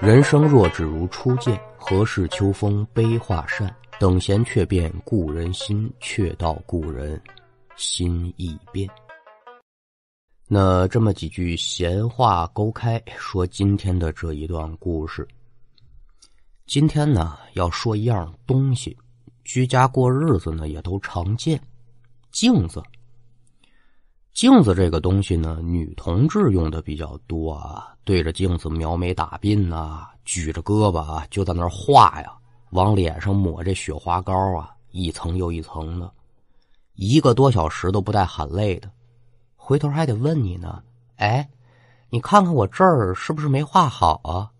人生若只如初见，何事秋风悲画扇？等闲却变故人心，却道故人心易变。那这么几句闲话勾开，说今天的这一段故事。今天呢，要说一样东西，居家过日子呢也都常见，镜子。镜子这个东西呢，女同志用的比较多啊。对着镜子描眉打鬓呐，举着胳膊啊，就在那画呀，往脸上抹这雪花膏啊，一层又一层的，一个多小时都不带喊累的。回头还得问你呢，哎，你看看我这儿是不是没画好啊？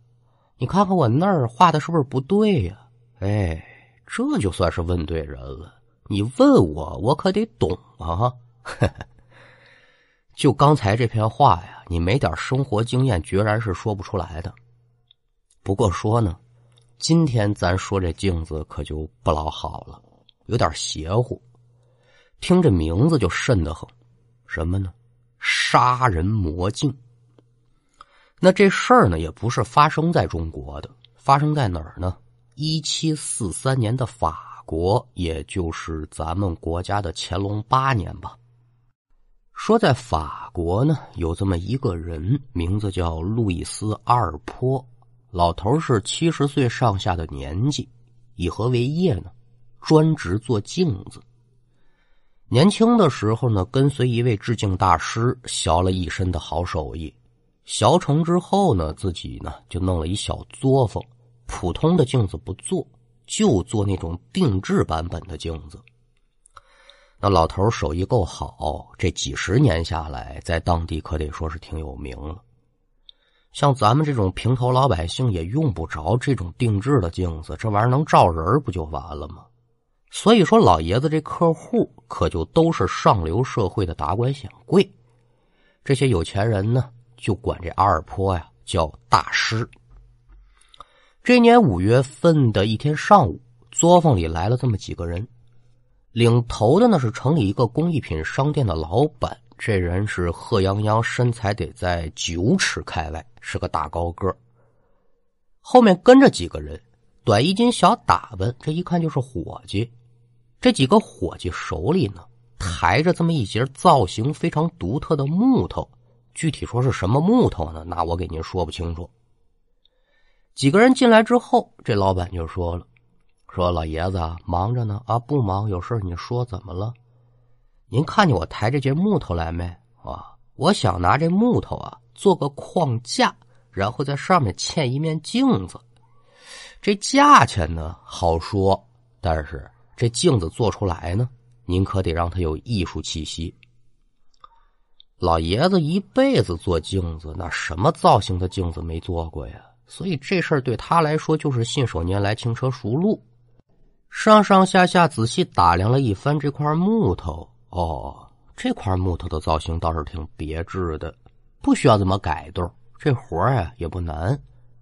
你看看我那儿画的是不是不对呀？哎，这就算是问对人了。你问我，我可得懂啊。就刚才这篇话呀，你没点生活经验，决然是说不出来的。不过说呢，今天咱说这镜子可就不老好了，有点邪乎。听这名字就瘆得很，什么呢？杀人魔镜。那这事儿呢，也不是发生在中国的，发生在哪儿呢？一七四三年的法国，也就是咱们国家的乾隆八年吧。说在法国呢，有这么一个人，名字叫路易斯·阿尔坡。老头是七十岁上下的年纪，以何为业呢？专职做镜子。年轻的时候呢，跟随一位制镜大师，学了一身的好手艺。学成之后呢，自己呢就弄了一小作坊，普通的镜子不做，就做那种定制版本的镜子。那老头手艺够好，这几十年下来，在当地可得说是挺有名了。像咱们这种平头老百姓也用不着这种定制的镜子，这玩意儿能照人不就完了吗？所以说，老爷子这客户可就都是上流社会的达官显贵。这些有钱人呢，就管这阿尔坡呀叫大师。这年五月份的一天上午，作坊里来了这么几个人。领头的呢是城里一个工艺品商店的老板，这人是贺泱泱，身材得在九尺开外，是个大高个后面跟着几个人，短衣襟、小打扮，这一看就是伙计。这几个伙计手里呢抬着这么一截造型非常独特的木头，具体说是什么木头呢？那我给您说不清楚。几个人进来之后，这老板就说了。说老爷子忙着呢啊，不忙，有事你说怎么了？您看见我抬这节木头来没啊？我想拿这木头啊做个框架，然后在上面嵌一面镜子。这价钱呢好说，但是这镜子做出来呢，您可得让它有艺术气息。老爷子一辈子做镜子，那什么造型的镜子没做过呀？所以这事儿对他来说就是信手拈来，轻车熟路。上上下下仔细打量了一番这块木头，哦，这块木头的造型倒是挺别致的，不需要怎么改动，这活儿呀也不难。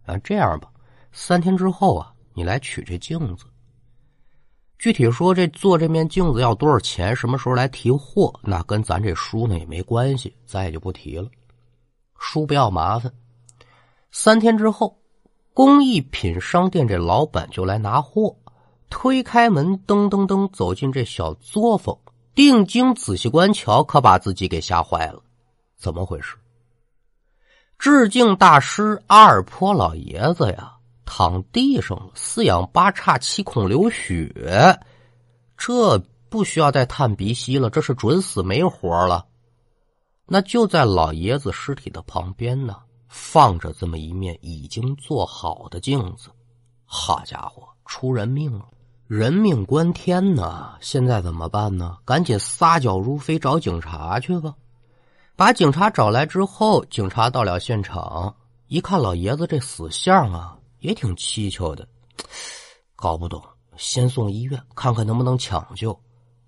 啊，这样吧，三天之后啊，你来取这镜子。具体说这做这面镜子要多少钱，什么时候来提货，那跟咱这书呢也没关系，咱也就不提了。书不要麻烦。三天之后，工艺品商店这老板就来拿货。推开门，噔噔噔走进这小作坊，定睛仔细观瞧，可把自己给吓坏了。怎么回事？致敬大师阿尔坡老爷子呀，躺地上了，四仰八叉，七孔流血。这不需要再探鼻息了，这是准死没活了。那就在老爷子尸体的旁边呢，放着这么一面已经做好的镜子。好家伙，出人命了！人命关天呐！现在怎么办呢？赶紧撒脚如飞找警察去吧！把警察找来之后，警察到了现场，一看老爷子这死相啊，也挺蹊跷的，搞不懂。先送医院看看能不能抢救。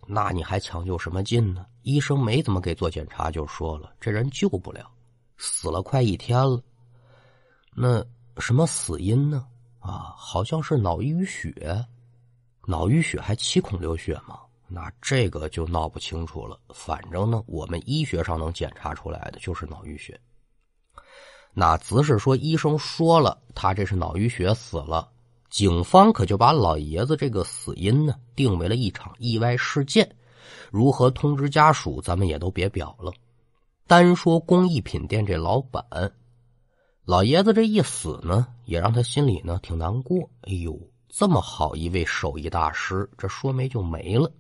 那你还抢救什么劲呢？医生没怎么给做检查，就说了这人救不了，死了快一天了。那什么死因呢？啊，好像是脑淤血。脑淤血还七孔流血吗？那这个就闹不清楚了。反正呢，我们医学上能检查出来的就是脑淤血。那只是说医生说了，他这是脑淤血死了。警方可就把老爷子这个死因呢定为了一场意外事件。如何通知家属，咱们也都别表了。单说工艺品店这老板，老爷子这一死呢，也让他心里呢挺难过。哎呦，这么好一位手艺大师，这说没就没了。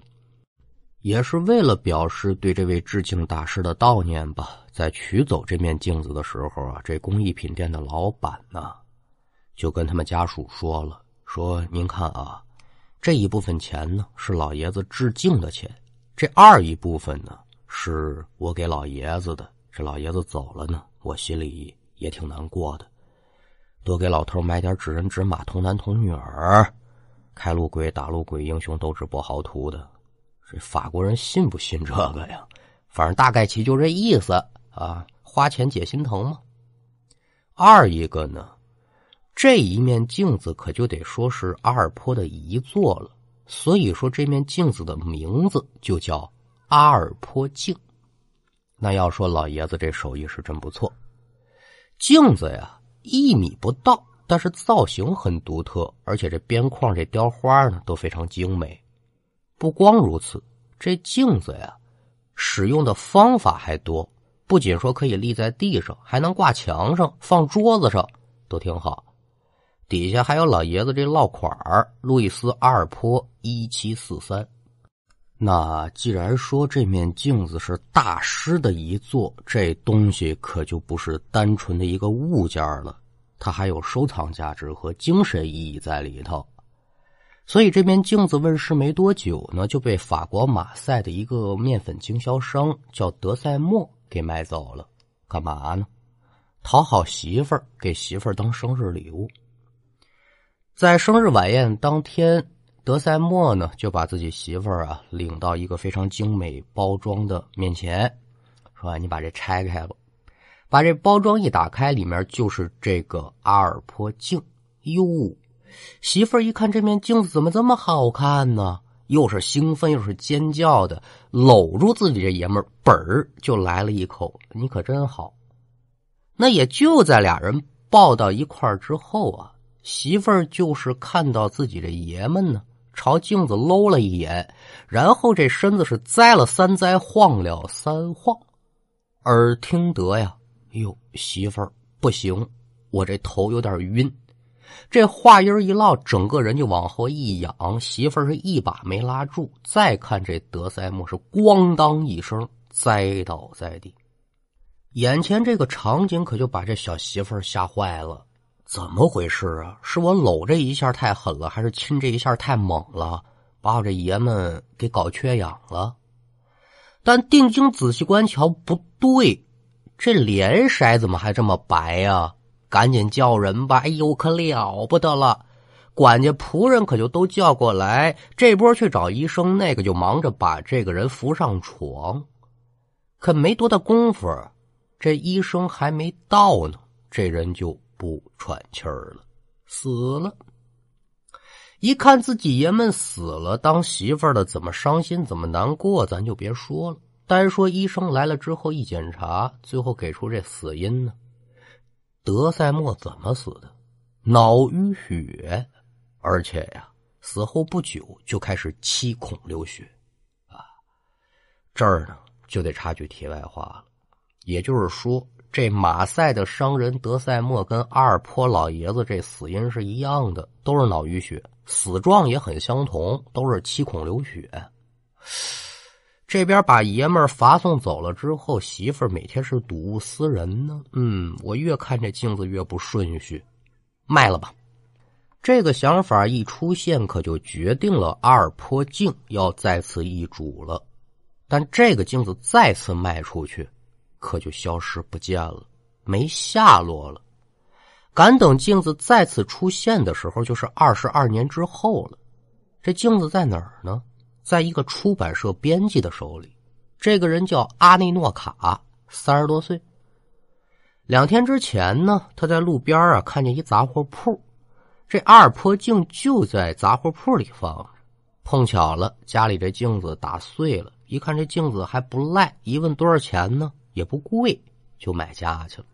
也是为了表示对这位致敬大师的悼念吧，在取走这面镜子的时候啊，这工艺品店的老板呢，就跟他们家属说了：“说您看啊，这一部分钱呢是老爷子致敬的钱，这二一部分呢是我给老爷子的。这老爷子走了呢，我心里也挺难过的。多给老头买点纸人纸马，童男童女儿，开路鬼打路鬼，英雄斗志不豪图的。”这法国人信不信这个呀？反正大概其就这意思啊，花钱解心疼嘛。二一个呢，这一面镜子可就得说是阿尔坡的遗作了，所以说这面镜子的名字就叫阿尔坡镜。那要说老爷子这手艺是真不错，镜子呀一米不到，但是造型很独特，而且这边框这雕花呢都非常精美。不光如此，这镜子呀，使用的方法还多。不仅说可以立在地上，还能挂墙上、放桌子上，都挺好。底下还有老爷子这落款儿：路易斯·阿尔坡，一七四三。那既然说这面镜子是大师的遗作，这东西可就不是单纯的一个物件了，它还有收藏价值和精神意义在里头。所以这面镜子问世没多久呢，就被法国马赛的一个面粉经销商叫德塞莫给买走了。干嘛呢？讨好媳妇儿，给媳妇儿当生日礼物。在生日晚宴当天，德塞莫呢就把自己媳妇儿啊领到一个非常精美包装的面前，说：“你把这拆开吧。”把这包装一打开，里面就是这个阿尔坡镜。哟。媳妇儿一看这面镜子怎么这么好看呢？又是兴奋又是尖叫的，搂住自己这爷们儿，本儿就来了一口：“你可真好。”那也就在俩人抱到一块儿之后啊，媳妇儿就是看到自己这爷们呢，朝镜子搂了一眼，然后这身子是栽了三栽，晃了三晃，耳听得呀，哟，媳妇儿不行，我这头有点晕。这话音一落，整个人就往后一仰，媳妇儿是一把没拉住。再看这德塞莫是咣当一声栽倒在地，眼前这个场景可就把这小媳妇儿吓坏了。怎么回事啊？是我搂这一下太狠了，还是亲这一下太猛了，把我这爷们给搞缺氧了？但定睛仔细观瞧，不对，这脸色怎么还这么白呀？赶紧叫人吧！哎呦，可了不得了！管家仆人可就都叫过来，这波去找医生，那个就忙着把这个人扶上床。可没多大功夫，这医生还没到呢，这人就不喘气儿了，死了。一看自己爷们死了，当媳妇的怎么伤心，怎么难过，咱就别说了。单说医生来了之后一检查，最后给出这死因呢。德塞莫怎么死的？脑淤血，而且呀，死后不久就开始七孔流血，啊，这儿呢就得插句题外话了，也就是说，这马赛的商人德塞莫跟阿尔坡老爷子这死因是一样的，都是脑淤血，死状也很相同，都是七孔流血。这边把爷们儿罚送走了之后，媳妇儿每天是睹物思人呢。嗯，我越看这镜子越不顺序，卖了吧。这个想法一出现，可就决定了阿尔坡镜要再次易主了。但这个镜子再次卖出去，可就消失不见了，没下落了。敢等镜子再次出现的时候，就是二十二年之后了。这镜子在哪儿呢？在一个出版社编辑的手里，这个人叫阿内诺卡，三十多岁。两天之前呢，他在路边啊看见一杂货铺，这阿尔坡镜就在杂货铺里放着。碰巧了，家里这镜子打碎了，一看这镜子还不赖，一问多少钱呢，也不贵，就买家去了。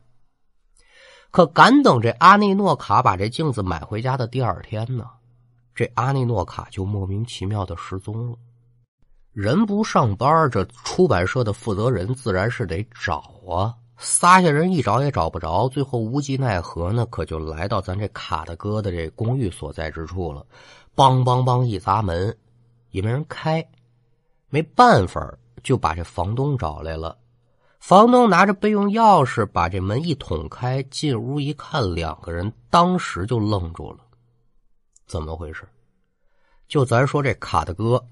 可赶等这阿内诺卡把这镜子买回家的第二天呢，这阿内诺卡就莫名其妙的失踪了。人不上班，这出版社的负责人自然是得找啊。仨下人一找也找不着，最后无计奈何呢，可就来到咱这卡大哥的这公寓所在之处了。梆梆梆一砸门，也没人开，没办法，就把这房东找来了。房东拿着备用钥匙把这门一捅开，进屋一看，两个人当时就愣住了。怎么回事？就咱说这卡大哥。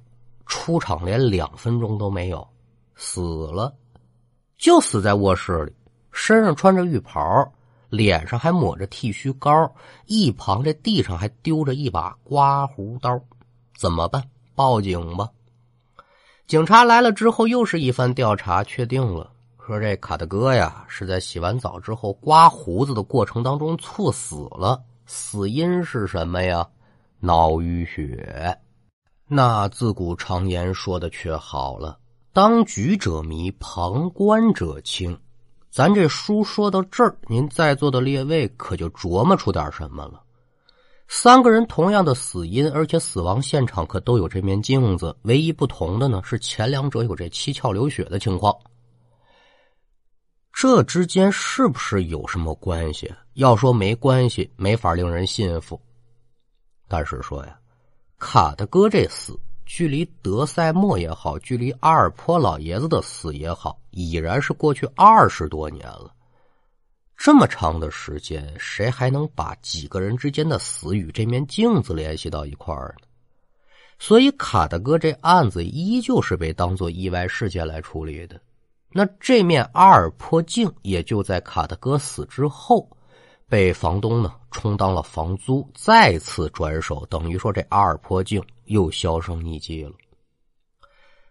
出场连两分钟都没有，死了，就死在卧室里，身上穿着浴袍，脸上还抹着剃须膏，一旁这地上还丢着一把刮胡刀，怎么办？报警吧！警察来了之后，又是一番调查，确定了，说这卡大哥呀是在洗完澡之后刮胡子的过程当中猝死了，死因是什么呀？脑淤血。那自古常言说的却好了，当局者迷，旁观者清。咱这书说到这儿，您在座的列位可就琢磨出点什么了。三个人同样的死因，而且死亡现场可都有这面镜子，唯一不同的呢是前两者有这七窍流血的情况。这之间是不是有什么关系？要说没关系，没法令人信服。但是说呀。卡德哥这死，距离德塞莫也好，距离阿尔坡老爷子的死也好，已然是过去二十多年了。这么长的时间，谁还能把几个人之间的死与这面镜子联系到一块儿呢？所以，卡德哥这案子依旧是被当做意外事件来处理的。那这面阿尔坡镜也就在卡德哥死之后。被房东呢充当了房租，再次转手，等于说这阿尔坡镜又销声匿迹了。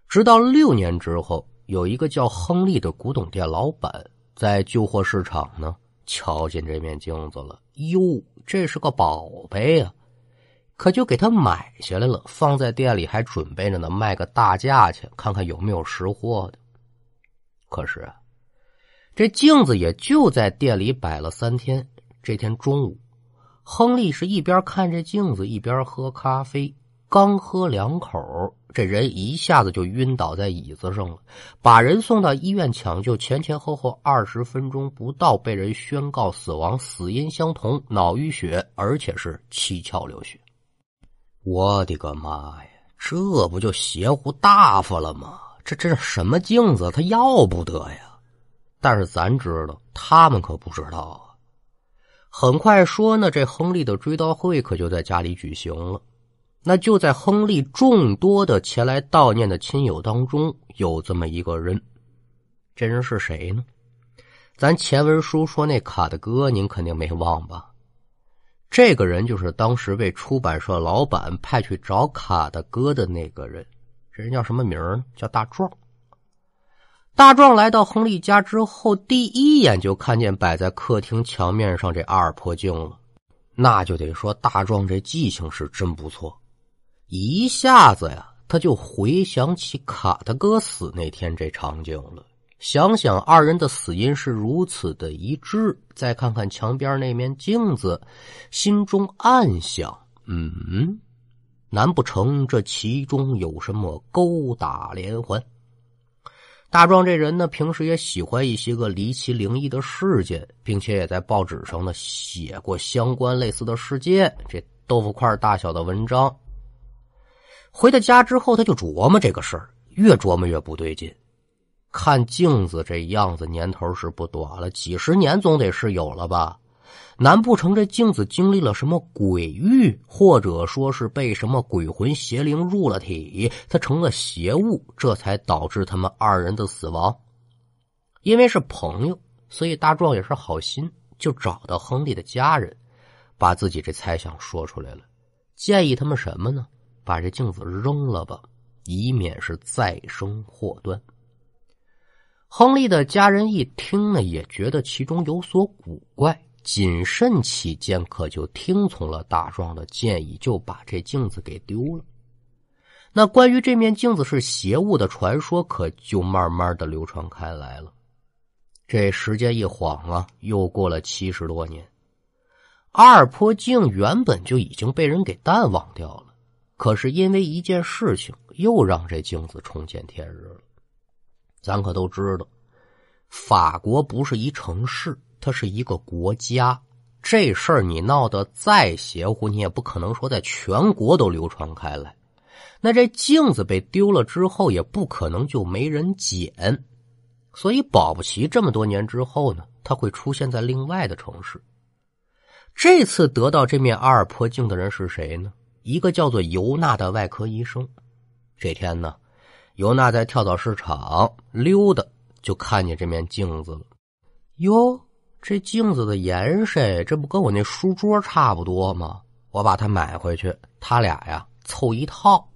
直到六年之后，有一个叫亨利的古董店老板在旧货市场呢瞧见这面镜子了，哟，这是个宝贝呀，可就给他买下来了，放在店里，还准备着呢卖个大价钱，看看有没有识货的。可是啊，这镜子也就在店里摆了三天。这天中午，亨利是一边看着镜子，一边喝咖啡。刚喝两口，这人一下子就晕倒在椅子上了。把人送到医院抢救，前前后后二十分钟不到，被人宣告死亡，死因相同，脑淤血，而且是七窍流血。我的个妈呀！这不就邪乎大发了吗？这这是什么镜子？他要不得呀！但是咱知道，他们可不知道啊。很快说呢，这亨利的追悼会可就在家里举行了。那就在亨利众多的前来悼念的亲友当中，有这么一个人。这人是谁呢？咱前文书说那卡的哥，您肯定没忘吧？这个人就是当时被出版社老板派去找卡的哥的那个人。这人叫什么名呢？叫大壮。大壮来到亨利家之后，第一眼就看见摆在客厅墙面上这阿尔坡镜了，那就得说大壮这记性是真不错，一下子呀，他就回想起卡特哥死那天这场景了。想想二人的死因是如此的一致，再看看墙边那面镜子，心中暗想：嗯，难不成这其中有什么勾打连环？大壮这人呢，平时也喜欢一些个离奇灵异的事件，并且也在报纸上呢写过相关类似的事件，这豆腐块大小的文章。回到家之后，他就琢磨这个事儿，越琢磨越不对劲。看镜子这样子，年头是不短了，几十年总得是有了吧。难不成这镜子经历了什么鬼域，或者说是被什么鬼魂邪灵入了体，他成了邪物，这才导致他们二人的死亡？因为是朋友，所以大壮也是好心，就找到亨利的家人，把自己这猜想说出来了，建议他们什么呢？把这镜子扔了吧，以免是再生祸端。亨利的家人一听呢，也觉得其中有所古怪。谨慎起见，可就听从了大壮的建议，就把这镜子给丢了。那关于这面镜子是邪物的传说，可就慢慢的流传开来了。这时间一晃啊，又过了七十多年。阿尔坡镜原本就已经被人给淡忘掉了，可是因为一件事情，又让这镜子重见天日了。咱可都知道，法国不是一城市，它是一个国家。这事儿你闹得再邪乎，你也不可能说在全国都流传开来。那这镜子被丢了之后，也不可能就没人捡，所以保不齐这么多年之后呢，它会出现在另外的城市。这次得到这面阿尔坡镜的人是谁呢？一个叫做尤娜的外科医生。这天呢，尤娜在跳蚤市场溜达，就看见这面镜子了。哟，这镜子的颜色，这不跟我那书桌差不多吗？我把它买回去，他俩呀凑一套。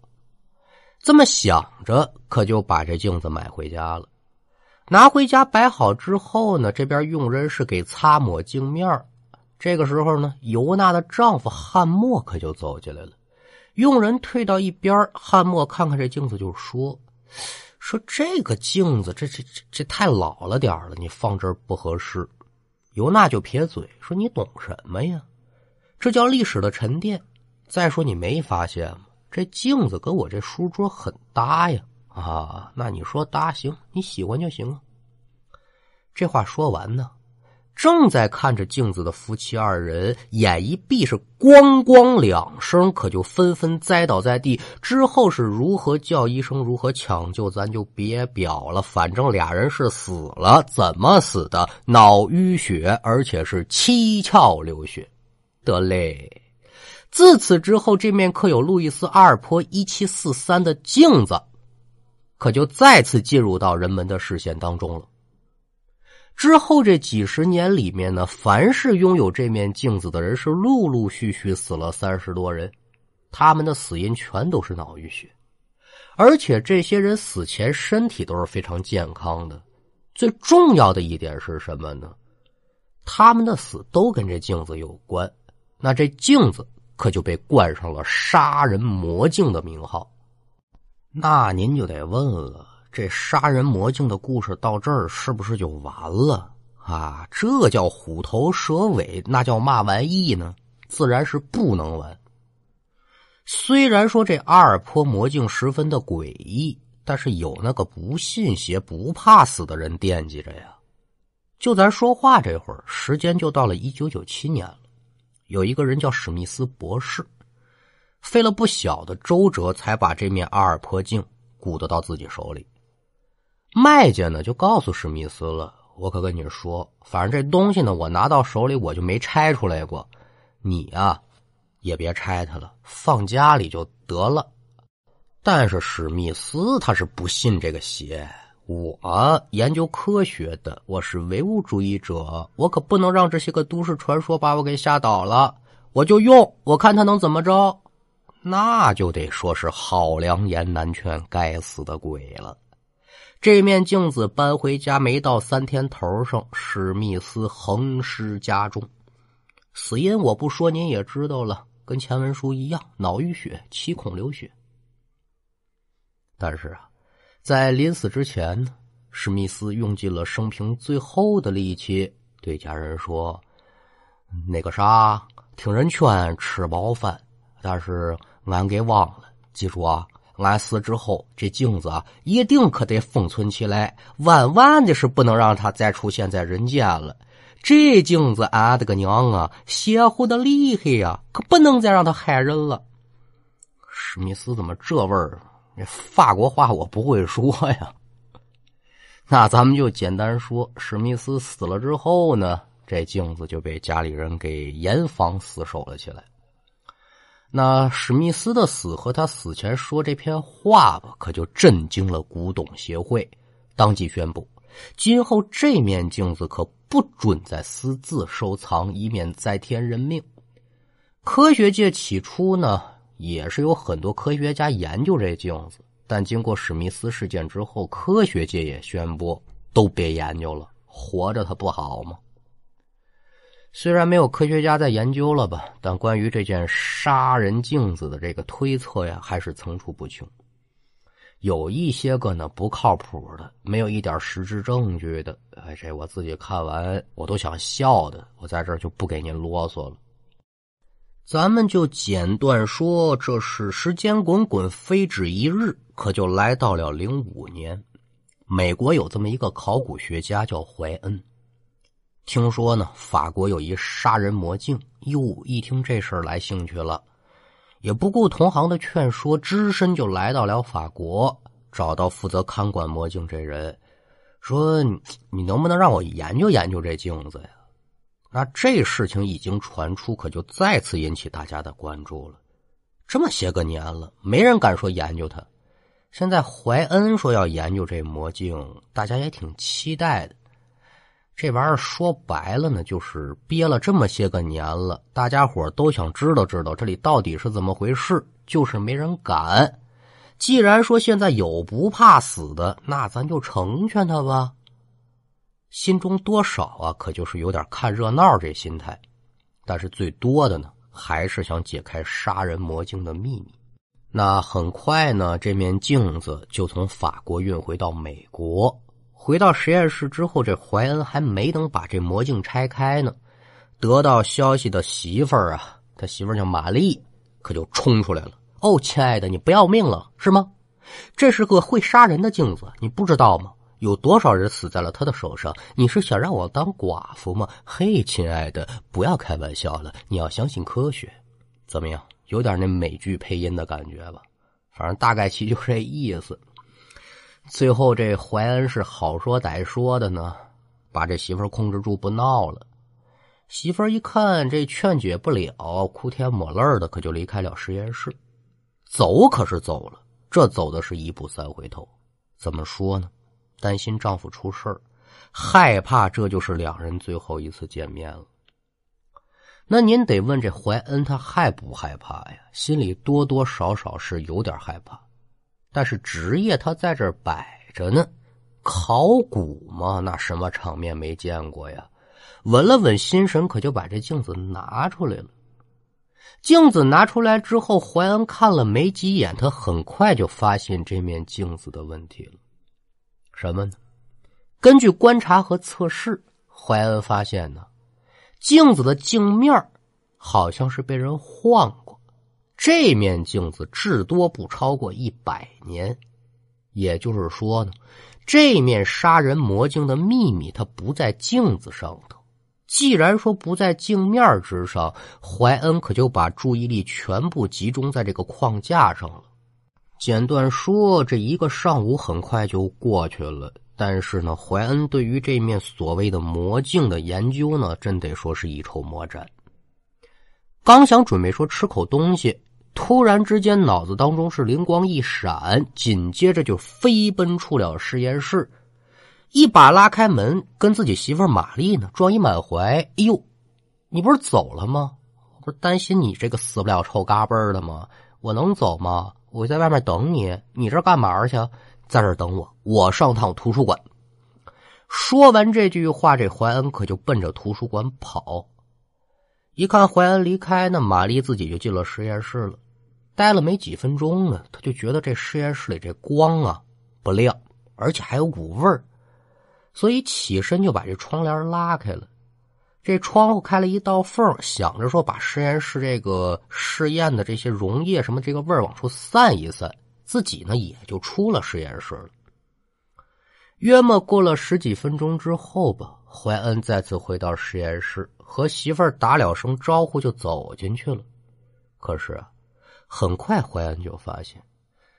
这么想着，可就把这镜子买回家了。拿回家摆好之后呢，这边佣人是给擦抹镜面这个时候呢，尤娜的丈夫汉默可就走进来了。佣人退到一边，汉默看看这镜子，就说：“说这个镜子，这这这这太老了点了，你放这儿不合适。”尤娜就撇嘴说：“你懂什么呀？这叫历史的沉淀。再说你没发现吗？这镜子跟我这书桌很搭呀！啊，那你说搭行，你喜欢就行啊。”这话说完呢。正在看着镜子的夫妻二人，眼一闭是咣咣两声，可就纷纷栽倒在地。之后是如何叫医生，如何抢救，咱就别表了。反正俩人是死了，怎么死的？脑淤血，而且是七窍流血。得嘞，自此之后，这面刻有路易斯阿尔坡一七四三的镜子，可就再次进入到人们的视线当中了。之后这几十年里面呢，凡是拥有这面镜子的人，是陆陆续续死了三十多人，他们的死因全都是脑淤血，而且这些人死前身体都是非常健康的。最重要的一点是什么呢？他们的死都跟这镜子有关，那这镜子可就被冠上了“杀人魔镜”的名号。那您就得问了。这杀人魔镜的故事到这儿是不是就完了啊？这叫虎头蛇尾，那叫嘛玩意呢？自然是不能完。虽然说这阿尔坡魔镜十分的诡异，但是有那个不信邪、不怕死的人惦记着呀。就咱说话这会儿，时间就到了一九九七年了。有一个人叫史密斯博士，费了不小的周折，才把这面阿尔坡镜鼓得到自己手里。卖家呢就告诉史密斯了，我可跟你说，反正这东西呢，我拿到手里我就没拆出来过，你啊也别拆它了，放家里就得了。但是史密斯他是不信这个邪，我研究科学的，我是唯物主义者，我可不能让这些个都市传说把我给吓倒了。我就用，我看他能怎么着，那就得说是好良言难劝，该死的鬼了。这面镜子搬回家没到三天头上，史密斯横尸家中，死因我不说您也知道了，跟前文书一样，脑淤血，七孔流血。但是啊，在临死之前呢，史密斯用尽了生平最后的力气，对家人说：“那个啥，听人劝，吃饱饭，但是俺给忘了，记住啊。”俺死之后，这镜子啊，一定可得封存起来，万万的是不能让它再出现在人间了。这镜子，俺的个娘啊，邪乎的厉害呀，可不能再让它害人了。史密斯怎么这味儿？那法国话我不会说呀。那咱们就简单说，史密斯死了之后呢，这镜子就被家里人给严防死守了起来。那史密斯的死和他死前说这篇话吧，可就震惊了古董协会，当即宣布，今后这面镜子可不准再私自收藏，以免再添人命。科学界起初呢，也是有很多科学家研究这镜子，但经过史密斯事件之后，科学界也宣布都别研究了，活着它不好吗？虽然没有科学家在研究了吧，但关于这件杀人镜子的这个推测呀，还是层出不穷。有一些个呢不靠谱的，没有一点实质证据的，哎，这我自己看完我都想笑的，我在这儿就不给您啰嗦了。咱们就简短说，这是时间滚滚，飞至一日，可就来到了零五年。美国有这么一个考古学家叫怀恩，听说呢法国有一杀人魔镜，哟，一听这事儿来兴趣了。也不顾同行的劝说，只身就来到了法国，找到负责看管魔镜这人，说：“你能不能让我研究研究这镜子呀？”那这事情已经传出，可就再次引起大家的关注了。这么些个年了，没人敢说研究它。现在怀恩说要研究这魔镜，大家也挺期待的。这玩意儿说白了呢，就是憋了这么些个年了，大家伙都想知道知道这里到底是怎么回事，就是没人敢。既然说现在有不怕死的，那咱就成全他吧。心中多少啊，可就是有点看热闹这心态，但是最多的呢，还是想解开杀人魔镜的秘密。那很快呢，这面镜子就从法国运回到美国。回到实验室之后，这怀恩还没等把这魔镜拆开呢，得到消息的媳妇儿啊，他媳妇儿叫玛丽，可就冲出来了。哦，亲爱的，你不要命了是吗？这是个会杀人的镜子，你不知道吗？有多少人死在了他的手上？你是想让我当寡妇吗？嘿，亲爱的，不要开玩笑了，你要相信科学。怎么样？有点那美剧配音的感觉吧？反正大概其就这意思。最后，这怀恩是好说歹说的呢，把这媳妇控制住，不闹了。媳妇一看这劝解不了，哭天抹泪的，可就离开了实验室。走可是走了，这走的是一步三回头。怎么说呢？担心丈夫出事害怕这就是两人最后一次见面了。那您得问这怀恩，他害不害怕呀？心里多多少少是有点害怕。但是职业他在这摆着呢，考古嘛，那什么场面没见过呀？稳了稳心神，可就把这镜子拿出来了。镜子拿出来之后，怀恩看了没几眼，他很快就发现这面镜子的问题了。什么呢？根据观察和测试，怀恩发现呢，镜子的镜面好像是被人晃。这面镜子至多不超过一百年，也就是说呢，这面杀人魔镜的秘密它不在镜子上头。既然说不在镜面之上，怀恩可就把注意力全部集中在这个框架上了。简短说，这一个上午很快就过去了。但是呢，怀恩对于这面所谓的魔镜的研究呢，真得说是一筹莫展。刚想准备说吃口东西。突然之间，脑子当中是灵光一闪，紧接着就飞奔出了实验室，一把拉开门，跟自己媳妇玛丽呢撞一满怀。哎呦，你不是走了吗？不是担心你这个死不了臭嘎嘣的吗？我能走吗？我在外面等你，你这干嘛去？在这等我，我上趟图书馆。说完这句话，这怀恩可就奔着图书馆跑。一看怀恩离开，那玛丽自己就进了实验室了。待了没几分钟呢，他就觉得这实验室里这光啊不亮，而且还有股味儿，所以起身就把这窗帘拉开了。这窗户开了一道缝，想着说把实验室这个试验的这些溶液什么这个味儿往出散一散，自己呢也就出了实验室了。约莫过了十几分钟之后吧，怀恩再次回到实验室，和媳妇儿打了声招呼就走进去了。可是啊。很快，怀恩就发现，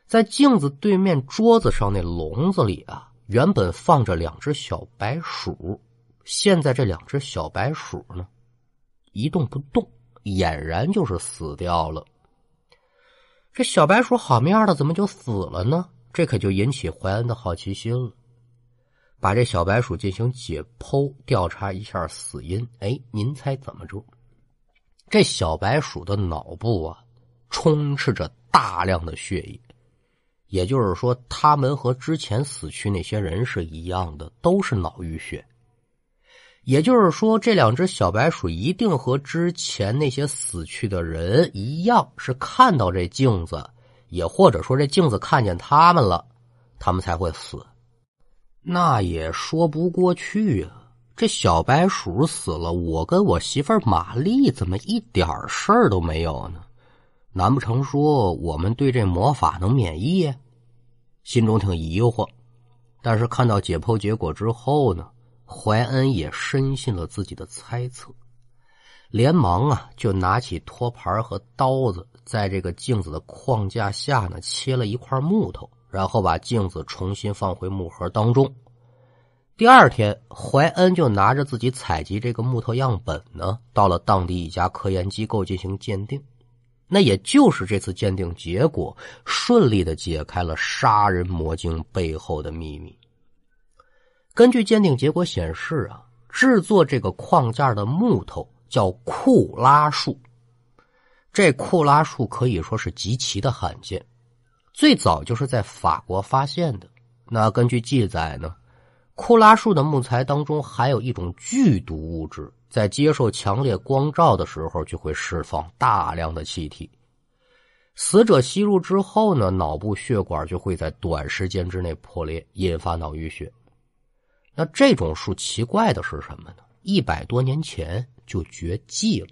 在镜子对面桌子上那笼子里啊，原本放着两只小白鼠。现在这两只小白鼠呢，一动不动，俨然就是死掉了。这小白鼠好面的，怎么就死了呢？这可就引起怀恩的好奇心了。把这小白鼠进行解剖调查一下死因。哎，您猜怎么着？这小白鼠的脑部啊。充斥着大量的血液，也就是说，他们和之前死去那些人是一样的，都是脑淤血。也就是说，这两只小白鼠一定和之前那些死去的人一样，是看到这镜子，也或者说这镜子看见他们了，他们才会死。那也说不过去啊！这小白鼠死了，我跟我媳妇玛丽怎么一点事儿都没有呢？难不成说我们对这魔法能免疫？心中挺疑惑，但是看到解剖结果之后呢，怀恩也深信了自己的猜测，连忙啊就拿起托盘和刀子，在这个镜子的框架下呢切了一块木头，然后把镜子重新放回木盒当中。第二天，怀恩就拿着自己采集这个木头样本呢，到了当地一家科研机构进行鉴定。那也就是这次鉴定结果顺利的解开了杀人魔镜背后的秘密。根据鉴定结果显示啊，制作这个框架的木头叫库拉树。这库拉树可以说是极其的罕见，最早就是在法国发现的。那根据记载呢？库拉树的木材当中含有一种剧毒物质，在接受强烈光照的时候就会释放大量的气体。死者吸入之后呢，脑部血管就会在短时间之内破裂，引发脑淤血。那这种树奇怪的是什么呢？一百多年前就绝迹了。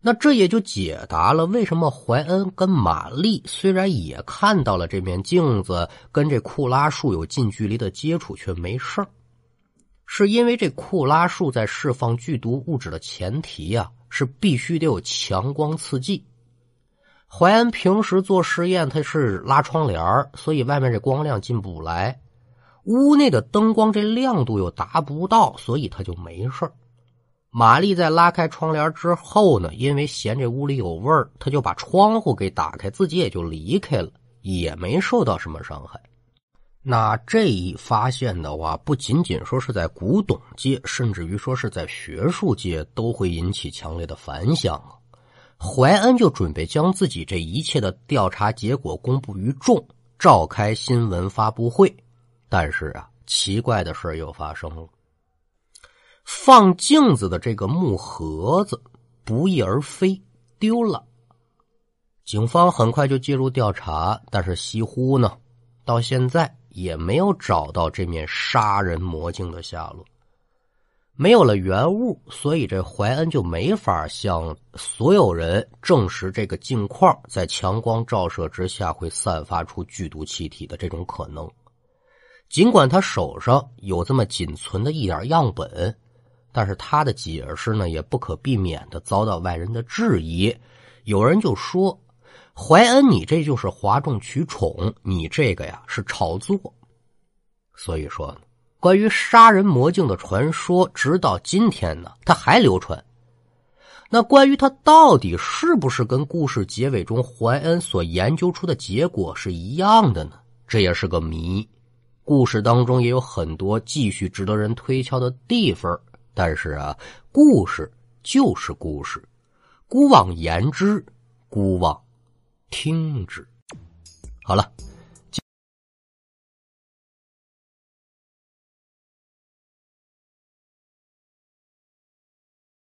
那这也就解答了为什么怀恩跟玛丽虽然也看到了这面镜子跟这库拉树有近距离的接触，却没事是因为这库拉树在释放剧毒物质的前提呀，是必须得有强光刺激。怀恩平时做实验，他是拉窗帘所以外面这光亮进不来，屋内的灯光这亮度又达不到，所以他就没事玛丽在拉开窗帘之后呢，因为嫌这屋里有味儿，她就把窗户给打开，自己也就离开了，也没受到什么伤害。那这一发现的话，不仅仅说是在古董界，甚至于说是在学术界，都会引起强烈的反响啊。怀恩就准备将自己这一切的调查结果公布于众，召开新闻发布会。但是啊，奇怪的事又发生了。放镜子的这个木盒子不翼而飞，丢了。警方很快就介入调查，但是西湖呢，到现在也没有找到这面杀人魔镜的下落。没有了原物，所以这怀恩就没法向所有人证实这个镜框在强光照射之下会散发出剧毒气体的这种可能。尽管他手上有这么仅存的一点样本。但是他的解释呢，也不可避免的遭到外人的质疑。有人就说：“怀恩，你这就是哗众取宠，你这个呀是炒作。”所以说，关于杀人魔镜的传说，直到今天呢，它还流传。那关于它到底是不是跟故事结尾中怀恩所研究出的结果是一样的呢？这也是个谜。故事当中也有很多继续值得人推敲的地方。但是啊，故事就是故事，孤妄言之，孤妄听之。好了。